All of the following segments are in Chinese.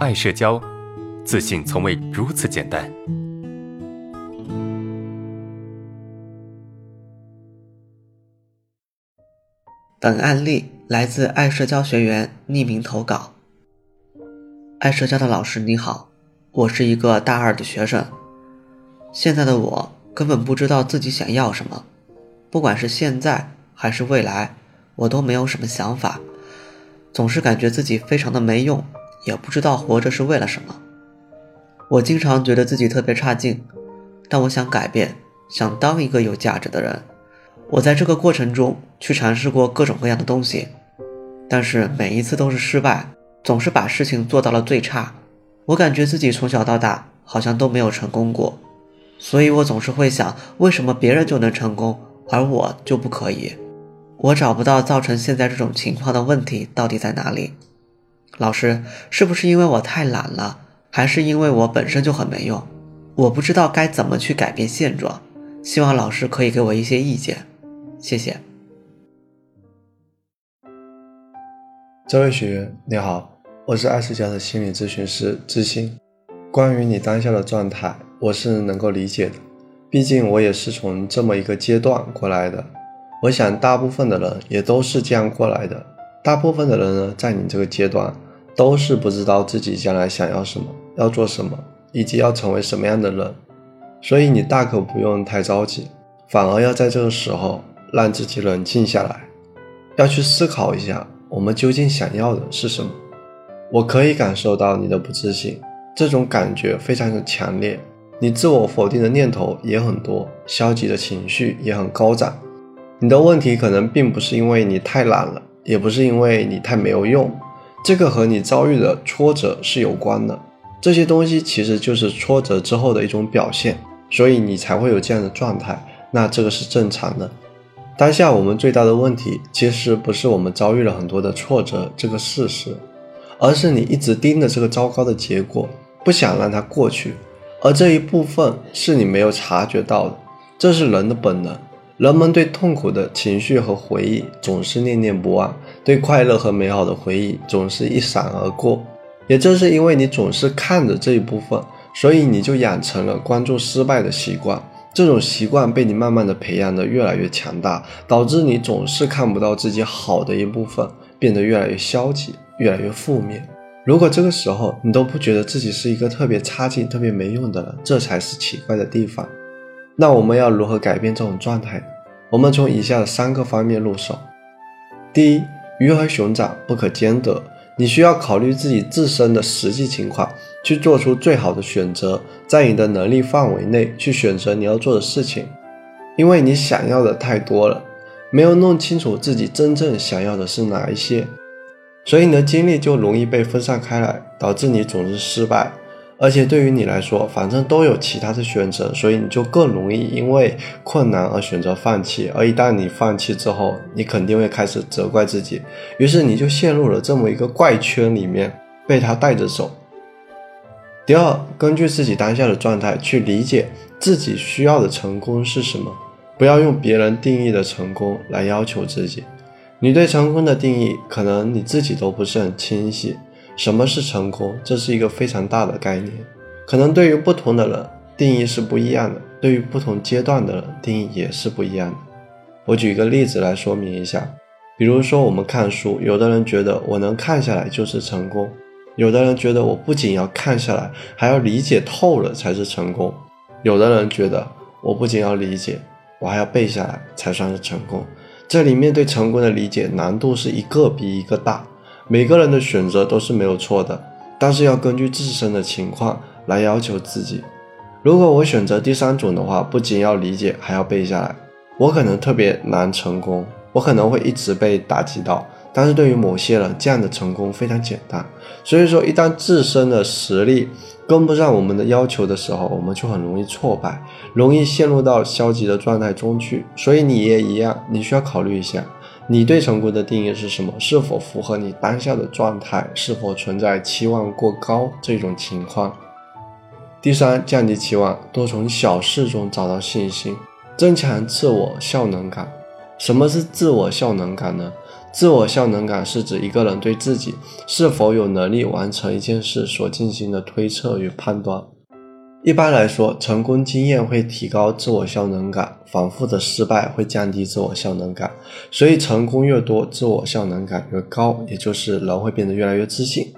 爱社交，自信从未如此简单。本案例来自爱社交学员匿名投稿。爱社交的老师你好，我是一个大二的学生，现在的我根本不知道自己想要什么，不管是现在还是未来，我都没有什么想法，总是感觉自己非常的没用，也不知道活着是为了什么。我经常觉得自己特别差劲，但我想改变，想当一个有价值的人。我在这个过程中去尝试过各种各样的东西，但是每一次都是失败，总是把事情做到了最差。我感觉自己从小到大好像都没有成功过，所以我总是会想，为什么别人就能成功，而我就不可以？我找不到造成现在这种情况的问题到底在哪里。老师，是不是因为我太懒了，还是因为我本身就很没用？我不知道该怎么去改变现状，希望老师可以给我一些意见。谢谢，这位学员你好，我是爱思家的心理咨询师知心。关于你当下的状态，我是能够理解的，毕竟我也是从这么一个阶段过来的。我想大部分的人也都是这样过来的。大部分的人呢，在你这个阶段，都是不知道自己将来想要什么，要做什么，以及要成为什么样的人。所以你大可不用太着急，反而要在这个时候。让自己冷静下来，要去思考一下，我们究竟想要的是什么。我可以感受到你的不自信，这种感觉非常的强烈，你自我否定的念头也很多，消极的情绪也很高涨。你的问题可能并不是因为你太懒了，也不是因为你太没有用，这个和你遭遇的挫折是有关的。这些东西其实就是挫折之后的一种表现，所以你才会有这样的状态。那这个是正常的。当下我们最大的问题，其实不是我们遭遇了很多的挫折这个事实，而是你一直盯着这个糟糕的结果，不想让它过去。而这一部分是你没有察觉到的，这是人的本能。人们对痛苦的情绪和回忆总是念念不忘，对快乐和美好的回忆总是一闪而过。也正是因为你总是看着这一部分，所以你就养成了关注失败的习惯。这种习惯被你慢慢的培养的越来越强大，导致你总是看不到自己好的一部分，变得越来越消极，越来越负面。如果这个时候你都不觉得自己是一个特别差劲、特别没用的人，这才是奇怪的地方。那我们要如何改变这种状态？我们从以下三个方面入手。第一，鱼和熊掌不可兼得。你需要考虑自己自身的实际情况，去做出最好的选择，在你的能力范围内去选择你要做的事情。因为你想要的太多了，没有弄清楚自己真正想要的是哪一些，所以你的精力就容易被分散开来，导致你总是失败。而且对于你来说，反正都有其他的选择，所以你就更容易因为困难而选择放弃。而一旦你放弃之后，你肯定会开始责怪自己，于是你就陷入了这么一个怪圈里面，被他带着走。第二，根据自己当下的状态去理解自己需要的成功是什么，不要用别人定义的成功来要求自己。你对成功的定义，可能你自己都不是很清晰。什么是成功？这是一个非常大的概念，可能对于不同的人定义是不一样的，对于不同阶段的人定义也是不一样的。我举一个例子来说明一下，比如说我们看书，有的人觉得我能看下来就是成功，有的人觉得我不仅要看下来，还要理解透了才是成功，有的人觉得我不仅要理解，我还要背下来才算是成功。这里面对成功的理解难度是一个比一个大。每个人的选择都是没有错的，但是要根据自身的情况来要求自己。如果我选择第三种的话，不仅要理解，还要背下来，我可能特别难成功，我可能会一直被打击到。但是对于某些人，这样的成功非常简单。所以说，一旦自身的实力跟不上我们的要求的时候，我们就很容易挫败，容易陷入到消极的状态中去。所以你也一样，你需要考虑一下。你对成功的定义是什么？是否符合你当下的状态？是否存在期望过高这种情况？第三，降低期望，多从小事中找到信心，增强自我效能感。什么是自我效能感呢？自我效能感是指一个人对自己是否有能力完成一件事所进行的推测与判断。一般来说，成功经验会提高自我效能感，反复的失败会降低自我效能感。所以，成功越多，自我效能感越高，也就是人会变得越来越自信。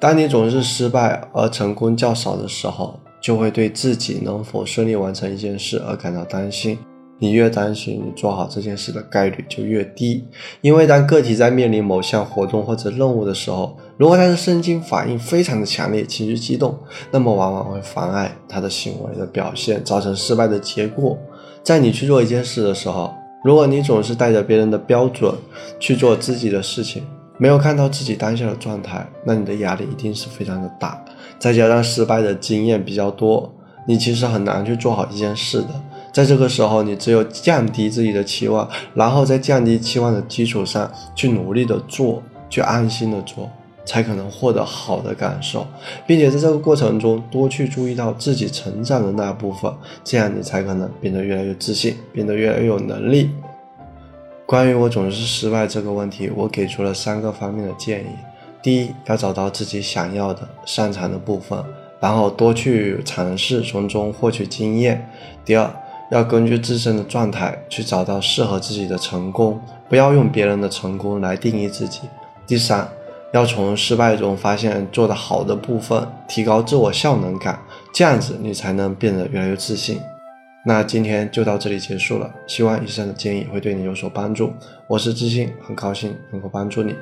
当你总是失败而成功较少的时候，就会对自己能否顺利完成一件事而感到担心。你越担心，你做好这件事的概率就越低。因为当个体在面临某项活动或者任务的时候，如果他的神经反应非常的强烈，情绪激动，那么往往会妨碍他的行为的表现，造成失败的结果。在你去做一件事的时候，如果你总是带着别人的标准去做自己的事情，没有看到自己当下的状态，那你的压力一定是非常的大。再加上失败的经验比较多，你其实很难去做好一件事的。在这个时候，你只有降低自己的期望，然后在降低期望的基础上去努力的做，去安心的做，才可能获得好的感受，并且在这个过程中多去注意到自己成长的那部分，这样你才可能变得越来越自信，变得越来越有能力。关于我总是失败这个问题，我给出了三个方面的建议：第一，要找到自己想要的、擅长的部分，然后多去尝试，从中获取经验；第二，要根据自身的状态去找到适合自己的成功，不要用别人的成功来定义自己。第三，要从失败中发现做的好的部分，提高自我效能感，这样子你才能变得越来越自信。那今天就到这里结束了，希望以上的建议会对你有所帮助。我是自信，很高兴能够帮助你。